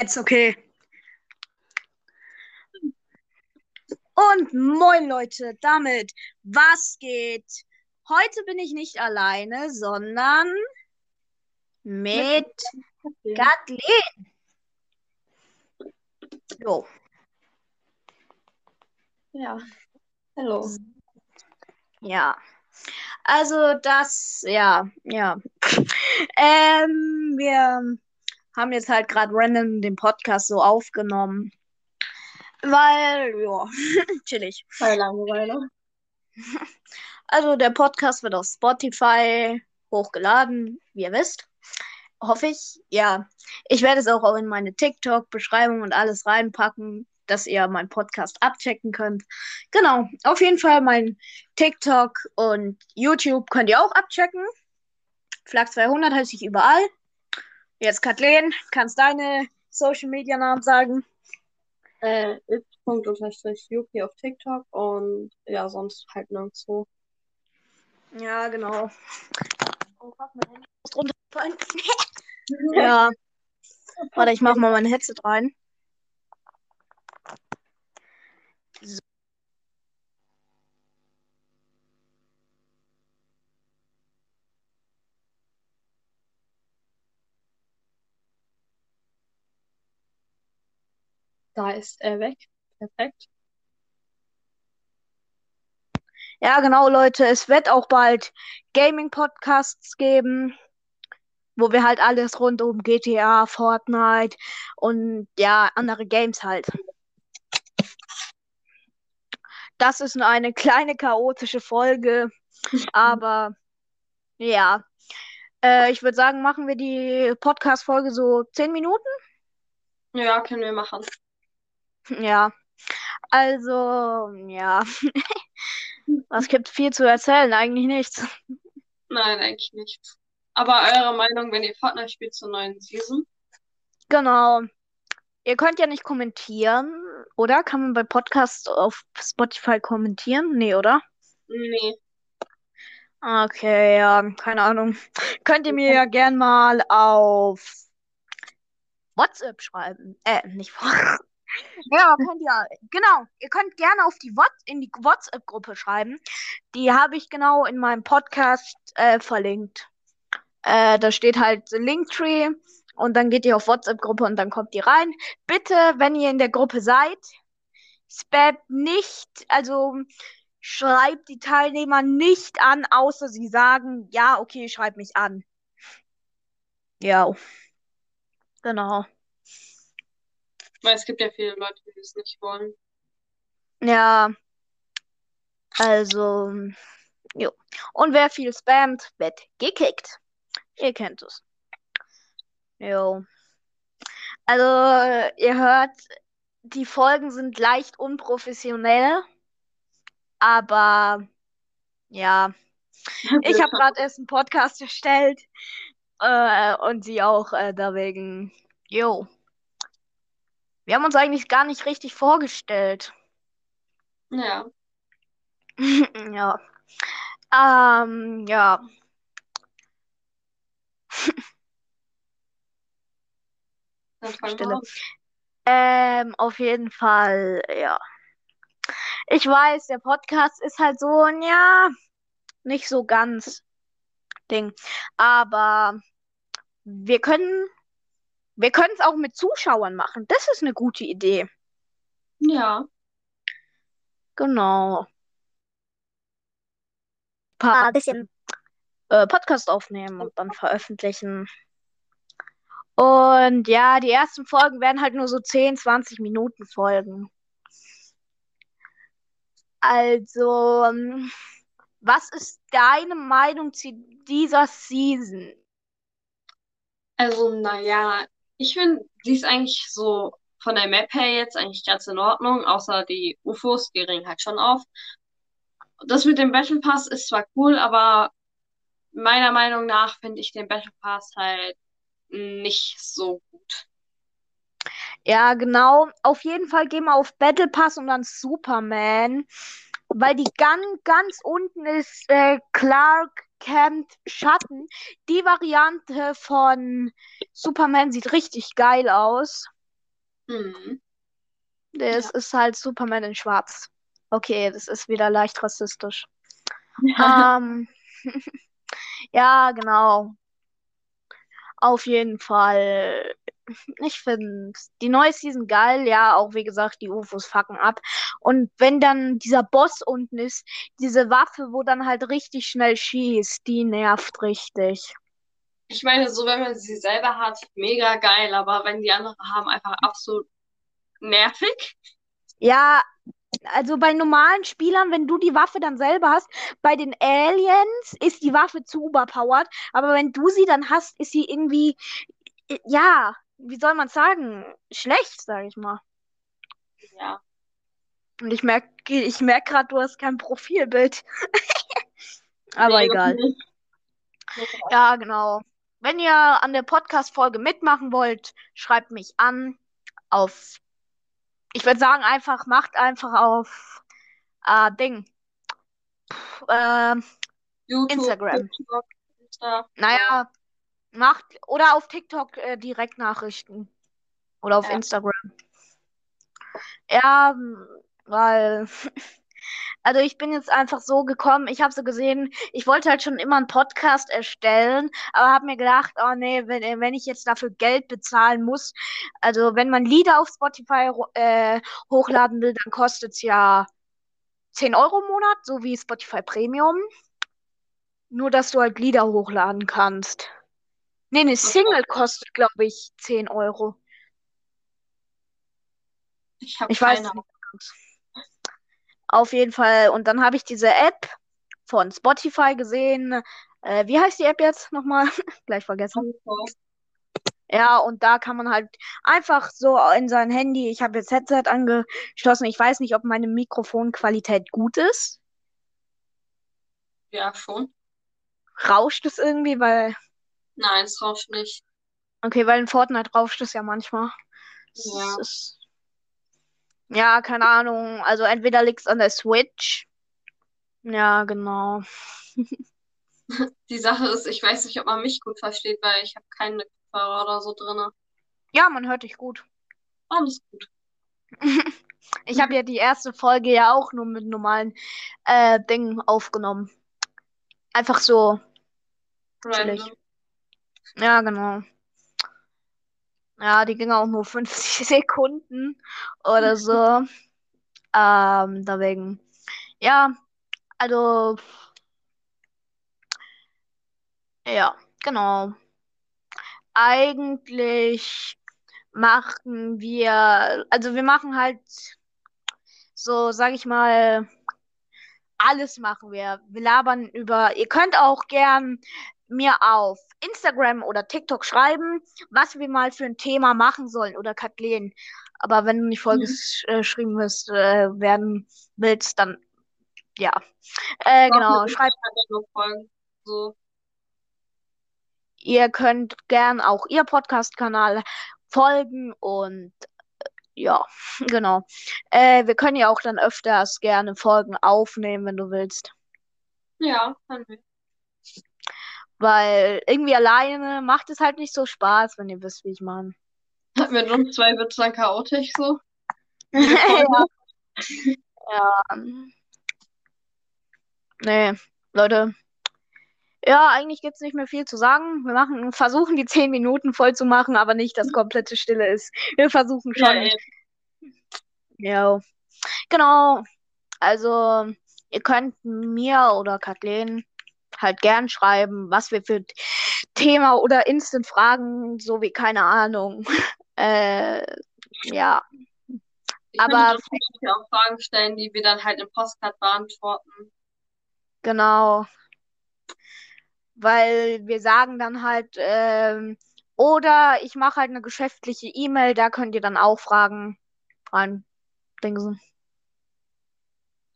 Jetzt okay. Und moin Leute, damit was geht? Heute bin ich nicht alleine, sondern mit Kathleen. Jo. Ja. Hallo. Ja. Also das, ja, ja. ähm, wir haben jetzt halt gerade random den Podcast so aufgenommen. Weil, ja, chillig. Bei Langeweile. Also der Podcast wird auf Spotify hochgeladen, wie ihr wisst. Hoffe ich. Ja, ich werde es auch in meine TikTok-Beschreibung und alles reinpacken, dass ihr meinen Podcast abchecken könnt. Genau, auf jeden Fall mein TikTok und YouTube könnt ihr auch abchecken. Flag 200 heiße ich überall. Jetzt Kathleen, kannst deine Social Media Namen sagen? Äh, Yuki auf TikTok und ja, sonst halt nirgendwo. Ja, genau. Oh, fuck, mein Handy ist runtergefallen. ja. Warte, ich mach mal mein Headset rein. So. Da ist er weg. Perfekt. Ja, genau, Leute. Es wird auch bald Gaming-Podcasts geben, wo wir halt alles rund um GTA, Fortnite und ja, andere Games halt. Das ist nur eine kleine chaotische Folge, aber ja. Äh, ich würde sagen, machen wir die Podcast-Folge so 10 Minuten? Ja, können wir machen. Ja. Also, ja. Es gibt viel zu erzählen, eigentlich nichts. Nein, eigentlich nichts. Aber eure Meinung, wenn ihr Fortnite spielt zur neuen Season? Genau. Ihr könnt ja nicht kommentieren, oder? Kann man bei Podcasts auf Spotify kommentieren? Nee, oder? Nee. Okay, ja, keine Ahnung. Könnt ihr mir ja gern mal auf WhatsApp schreiben. Äh, nicht WhatsApp. Ja, könnt ihr. Genau. Ihr könnt gerne auf die What in die WhatsApp-Gruppe schreiben. Die habe ich genau in meinem Podcast äh, verlinkt. Äh, da steht halt Linktree und dann geht ihr auf WhatsApp-Gruppe und dann kommt ihr rein. Bitte, wenn ihr in der Gruppe seid, spam nicht, also schreibt die Teilnehmer nicht an, außer sie sagen, ja, okay, schreib mich an. Ja. Genau. Weil es gibt ja viele Leute, die es nicht wollen. Ja. Also, jo. Und wer viel spammt, wird gekickt. Ihr kennt es. Jo. Also, ihr hört, die Folgen sind leicht unprofessionell, aber ja. Ich habe gerade erst einen Podcast erstellt äh, und sie auch äh, deswegen. Jo. Wir haben uns eigentlich gar nicht richtig vorgestellt. Ja. ja. Ähm, ja. Stille. Ähm, auf jeden Fall, ja. Ich weiß, der Podcast ist halt so, ja, nicht so ganz Ding. Aber wir können wir können es auch mit Zuschauern machen. Das ist eine gute Idee. Ja. Genau. Ein paar bisschen äh, Podcast aufnehmen und dann veröffentlichen. Und ja, die ersten Folgen werden halt nur so 10, 20 Minuten Folgen. Also, ähm, was ist deine Meinung zu dieser Season? Also, naja, ich finde, sie ist eigentlich so von der Map her jetzt eigentlich ganz in Ordnung, außer die UFOs, die ringen halt schon auf. Das mit dem Battle Pass ist zwar cool, aber meiner Meinung nach finde ich den Battle Pass halt nicht so gut. Ja, genau. Auf jeden Fall gehen wir auf Battle Pass und dann Superman. Weil die ganz, ganz unten ist äh, Clark Camp Schatten. Die Variante von Superman sieht richtig geil aus. Mhm. Das Ja. ist halt Superman in Schwarz. Okay, das ist wieder leicht rassistisch. Ähm, ja, genau. Auf jeden Fall. Ich finde die neue Season geil. Ja, auch wie gesagt, die UFOs fucken ab. Und wenn dann dieser Boss unten ist, diese Waffe, wo dann halt richtig schnell schießt, die nervt richtig. Ich meine, so wenn man sie selber hat, mega geil, aber wenn die anderen haben, einfach absolut nervig. Ja, also bei normalen Spielern, wenn du die Waffe dann selber hast, bei den Aliens ist die Waffe zu überpowered, aber wenn du sie dann hast, ist sie irgendwie, ja, wie soll man sagen, schlecht, sag ich mal. Ja. Und ich merke, ich merk gerade, du hast kein Profilbild. Aber Nee, egal. Ja, genau. Wenn ihr an der Podcast-Folge mitmachen wollt, schreibt mich an auf, ich würde sagen, einfach, macht einfach auf, äh, Ding, Pff, ähm, YouTube, Instagram. TikTok, Insta. Naja, macht oder auf TikTok äh, Direktnachrichten oder auf Ja. Instagram. Ja, weil also ich bin jetzt einfach so gekommen, ich habe so gesehen, ich wollte halt schon immer einen Podcast erstellen, aber habe mir gedacht, oh nee, wenn, wenn ich jetzt dafür Geld bezahlen muss, also wenn man Lieder auf Spotify äh, hochladen will, dann kostet es ja 10 Euro im Monat, so wie Spotify Premium. Nur, dass du halt Lieder hochladen kannst. Nee, eine Single kostet, glaube ich, 10 Euro. Ich habe Ich weiß keine nicht ganz. Auf jeden Fall. Und dann habe ich diese App von Spotify gesehen. Äh, wie heißt die App jetzt nochmal? Gleich vergessen. Ja, und da kann man halt einfach so in sein Handy. Ich habe jetzt Headset angeschlossen. Ich weiß nicht, ob meine Mikrofonqualität gut ist. Ja, schon. Rauscht es irgendwie, weil. Nein, es rauscht nicht. Okay, weil in Fortnite rauscht es ja manchmal. Es Ja. ist- Ja, keine Ahnung. Also entweder liegt es an der Switch. Ja, genau. Die Sache ist, ich weiß nicht, ob man mich gut versteht, weil ich habe keine Kopfhörer oder so drin. Ja, man hört dich gut. Alles gut. Ich habe ja die erste Folge ja auch nur mit normalen äh, Dingen aufgenommen. Einfach so. Random. Ja, genau. Ja, die ging auch nur 50 Sekunden oder so. Ähm, deswegen. Ja, also. Ja, genau. Eigentlich machen wir, also wir machen halt so, sag ich mal, alles machen wir. Wir labern über, ihr könnt auch gern mir auf Instagram oder TikTok schreiben, was wir mal für ein Thema machen sollen oder Kathleen. Aber wenn du nicht vollgeschrieben wirst, äh, werden willst, dann ja. Äh, genau, schreibt, Nur Folgen. So. ihr könnt gern auch ihr Podcast-Kanal folgen und äh, ja, genau. Äh, wir können ja auch dann öfters gerne Folgen aufnehmen, wenn du willst. Ja, können wir. Weil irgendwie alleine macht es halt nicht so Spaß, wenn ihr wisst, wie ich meine. Mit uns zwei wird es dann chaotisch so. ja. ja. Nee, Leute. Ja, eigentlich gibt's nicht mehr viel zu sagen. Wir machen, versuchen die zehn Minuten voll zu machen, aber nicht, dass komplette Stille ist. Wir versuchen Ja, schon. ey. Ja. Genau. Also, ihr könnt mir oder Kathleen halt gern schreiben, was wir für Thema oder Instant-Fragen, so wie keine Ahnung. Äh, ja. Ich Aber- Beispiel auch Fragen stellen, die wir dann halt im Postcard beantworten. Genau. Weil wir sagen dann halt, ähm, oder ich mache halt eine geschäftliche E-Mail, da könnt ihr dann auch Fragen rein dingsen.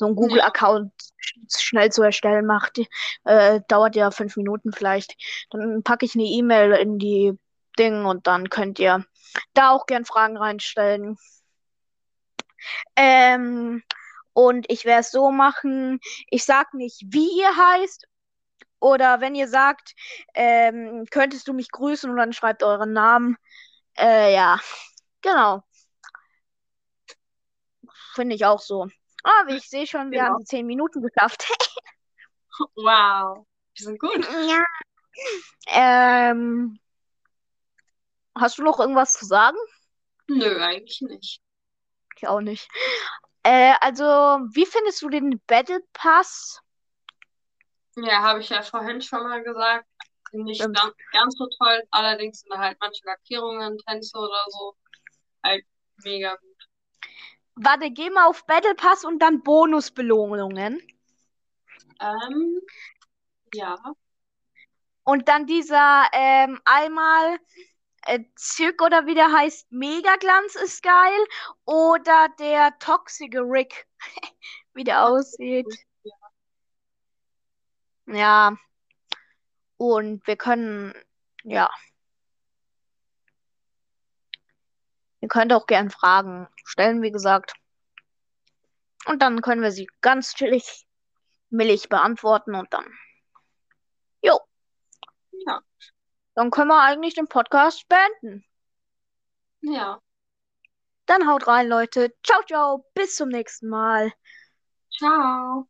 So ein Google-Account sch- schnell zu erstellen macht, äh, dauert ja fünf Minuten vielleicht. Dann packe ich eine E-Mail in die Ding und dann könnt ihr da auch gern Fragen reinstellen. Ähm, und ich werde es so machen, ich sag nicht, wie ihr heißt. Oder wenn ihr sagt, ähm, könntest du mich grüßen und dann schreibt euren Namen. Äh, ja, genau. finde ich auch so. Aber ich sehe schon, wir Genau. haben die 10 Minuten geschafft. Wow. Die sind gut. ja. Ähm, hast du noch irgendwas zu sagen? Nö, eigentlich nicht. Ich auch nicht. Äh, also, wie findest du den Battle Pass? Ja, habe ich ja vorhin schon mal gesagt. Nicht Stimmt. ganz, ganz so toll. Allerdings sind da halt manche Lackierungen, Tänze oder so halt mega gut. Warte, geh mal auf Battle Pass und dann Bonusbelohnungen. Ähm, ja. Und dann dieser ähm, einmal äh, Zyk oder wie der heißt, Megaglanz ist geil. Oder der Toxic Rick, wie der aussieht. Ja. Und wir können, ja. Ihr könnt auch gern Fragen stellen, wie gesagt. Und dann können wir sie ganz chillig, millig beantworten und dann. Jo, Ja. dann können wir eigentlich den Podcast beenden. Ja. Dann haut rein, Leute. Ciao, ciao. Bis zum nächsten Mal. Ciao.